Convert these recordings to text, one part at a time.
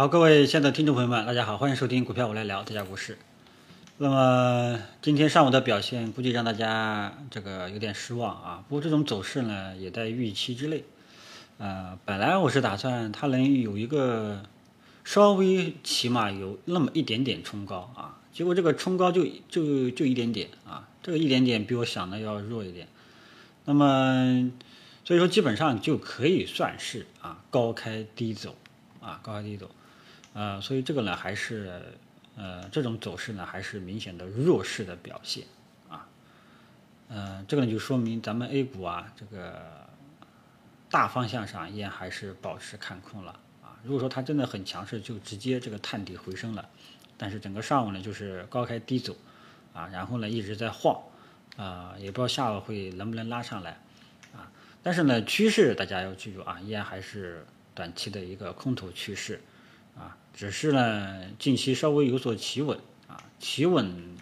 好，各位亲爱的听众朋友们，大家好，欢迎收听股票我来聊这家股市。那么今天上午的表现，估计让大家这个有点失望啊。不过这种走势呢，也在预期之内。呃，本来我是打算它能有一个稍微起码有那么一点点冲高啊，结果这个冲高就就就一点点啊，这个一点点比我想的要弱一点。那么所以说基本上就可以算是啊高开低走啊高开低走。呃，所以这个呢，还是呃这种走势呢，还是明显的弱势的表现啊。呃，这个呢就说明咱们 A 股啊，这个大方向上依然还是保持看空了啊。如果说它真的很强势，就直接这个探底回升了。但是整个上午呢，就是高开低走啊，然后呢一直在晃啊，也不知道下午会能不能拉上来啊。但是呢，趋势大家要记住啊，依然还是短期的一个空头趋势。啊，只是呢，近期稍微有所企稳啊，企稳，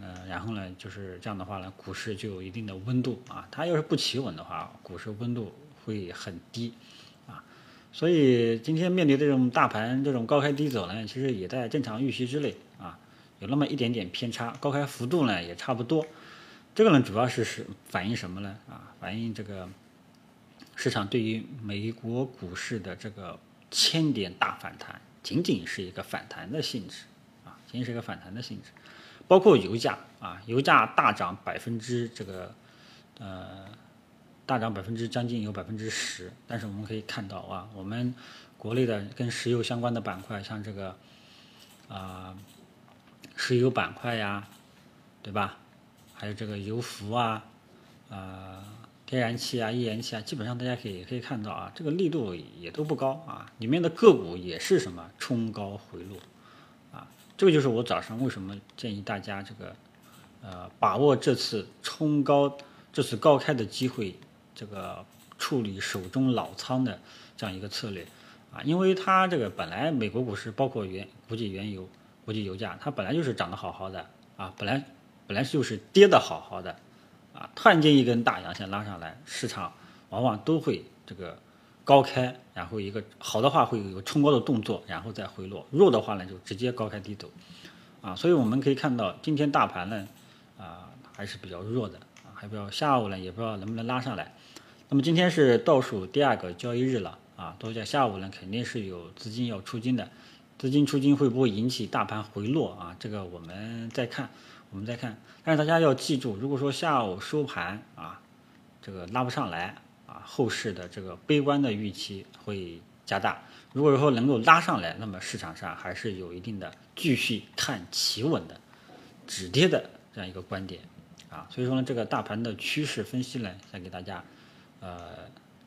呃，然后呢，就是这样的话呢，股市就有一定的温度啊。它要是不企稳的话，股市温度会很低啊。所以今天面对这种大盘这种高开低走呢，其实也在正常预期之内啊，有那么一点点偏差，高开幅度呢也差不多。这个呢，主要是是反映什么呢？啊，反映这个市场对于美国股市的这个。千点大反弹，仅仅是一个反弹的性质啊，仅仅是一个反弹的性质。包括油价啊，油价大涨百分之这个呃，大涨百分之将近有百分之十。但是我们可以看到啊，我们国内的跟石油相关的板块，像这个啊石油板块呀，对吧？还有这个油服啊啊。天然气啊，页岩气啊，基本上大家可以可以看到啊，这个力度也都不高啊，里面的个股也是什么冲高回落，啊，这个就是我早上为什么建议大家这个，呃，把握这次冲高、这次高开的机会，这个处理手中老仓的这样一个策略，啊，因为它这个本来美国股市包括原国际原油、国际油价，它本来就是涨得好好的啊，本来本来就是跌得好好的。啊，突然间一根大阳线拉上来，市场往往都会这个高开，然后一个好的话会有一个冲高的动作，然后再回落；弱的话呢，就直接高开低走。啊，所以我们可以看到，今天大盘呢，啊还是比较弱的，啊还不知道下午呢也不知道能不能拉上来。那么今天是倒数第二个交易日了，啊，都在下午呢肯定是有资金要出金的，资金出金会不会引起大盘回落啊？这个我们再看。我们再看，但是大家要记住，如果说下午收盘啊，这个拉不上来啊，后市的这个悲观的预期会加大。如果说能够拉上来，那么市场上还是有一定的继续看企稳的止跌的这样一个观点啊。所以说呢，这个大盘的趋势分析呢，再给大家呃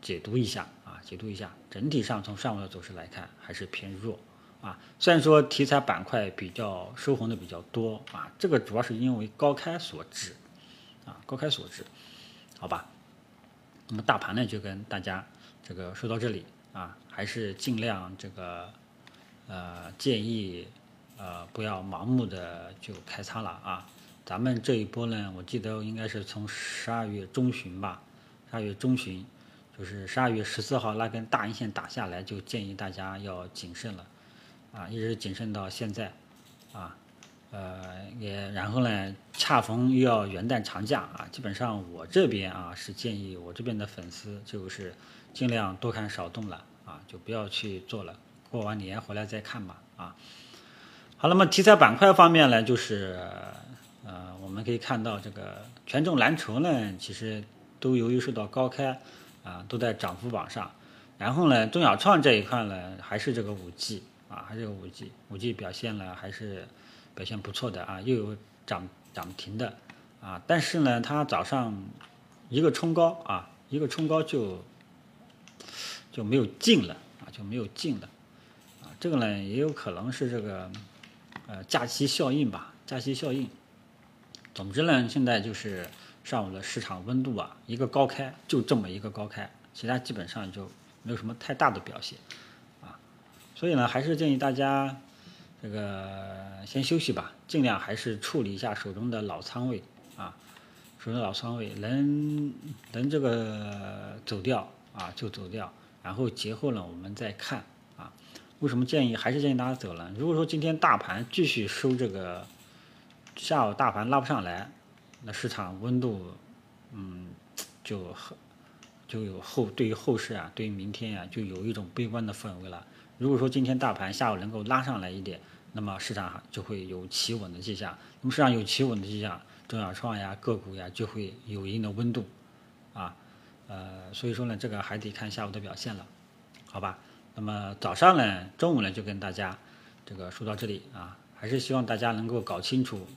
解读一下啊，解读一下。整体上从上午的走势来看，还是偏弱。啊，虽然说题材板块比较收红的比较多啊，这个主要是因为高开所致，啊，高开所致，好吧。那么大盘呢，就跟大家这个说到这里啊，还是尽量这个呃建议呃不要盲目的就开仓了啊。咱们这一波呢，我记得应该是从十二月中旬吧，十二月中旬就是十二月十四号那根大阴线打下来，就建议大家要谨慎了。啊，一直谨慎到现在，啊，呃，也然后呢，恰逢又要元旦长假啊，基本上我这边啊是建议我这边的粉丝就是尽量多看少动了啊，就不要去做了，过完年回来再看吧啊。好，那么题材板块方面呢，就是呃，我们可以看到这个权重蓝筹呢，其实都由于受到高开啊，都在涨幅榜上，然后呢，中小创这一块呢，还是这个五 G。啊，还是个五 G，五 G 表现呢还是表现不错的啊，又有涨涨停的啊，但是呢，它早上一个冲高啊，一个冲高就就没有进了啊，就没有进了啊，这个呢也有可能是这个呃假期效应吧，假期效应。总之呢，现在就是上午的市场温度啊，一个高开就这么一个高开，其他基本上就没有什么太大的表现。所以呢，还是建议大家这个先休息吧，尽量还是处理一下手中的老仓位啊，手中的老仓位能能这个走掉啊就走掉，然后节后呢我们再看啊。为什么建议还是建议大家走呢？如果说今天大盘继续收这个，下午大盘拉不上来，那市场温度，嗯，就很就有后对于后市啊，对于明天呀，就有一种悲观的氛围了。如果说今天大盘下午能够拉上来一点，那么市场就会有企稳的迹象。那么市场有企稳的迹象，中小创呀、个股呀就会有一定的温度，啊，呃，所以说呢，这个还得看下午的表现了，好吧？那么早上呢，中午呢就跟大家这个说到这里啊，还是希望大家能够搞清楚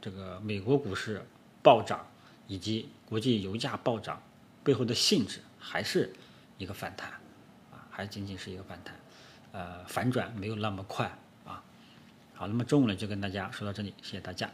这个美国股市暴涨以及国际油价暴涨背后的性质，还是一个反弹啊，还仅仅是一个反弹。呃，反转没有那么快啊。好，那么中午呢就跟大家说到这里，谢谢大家。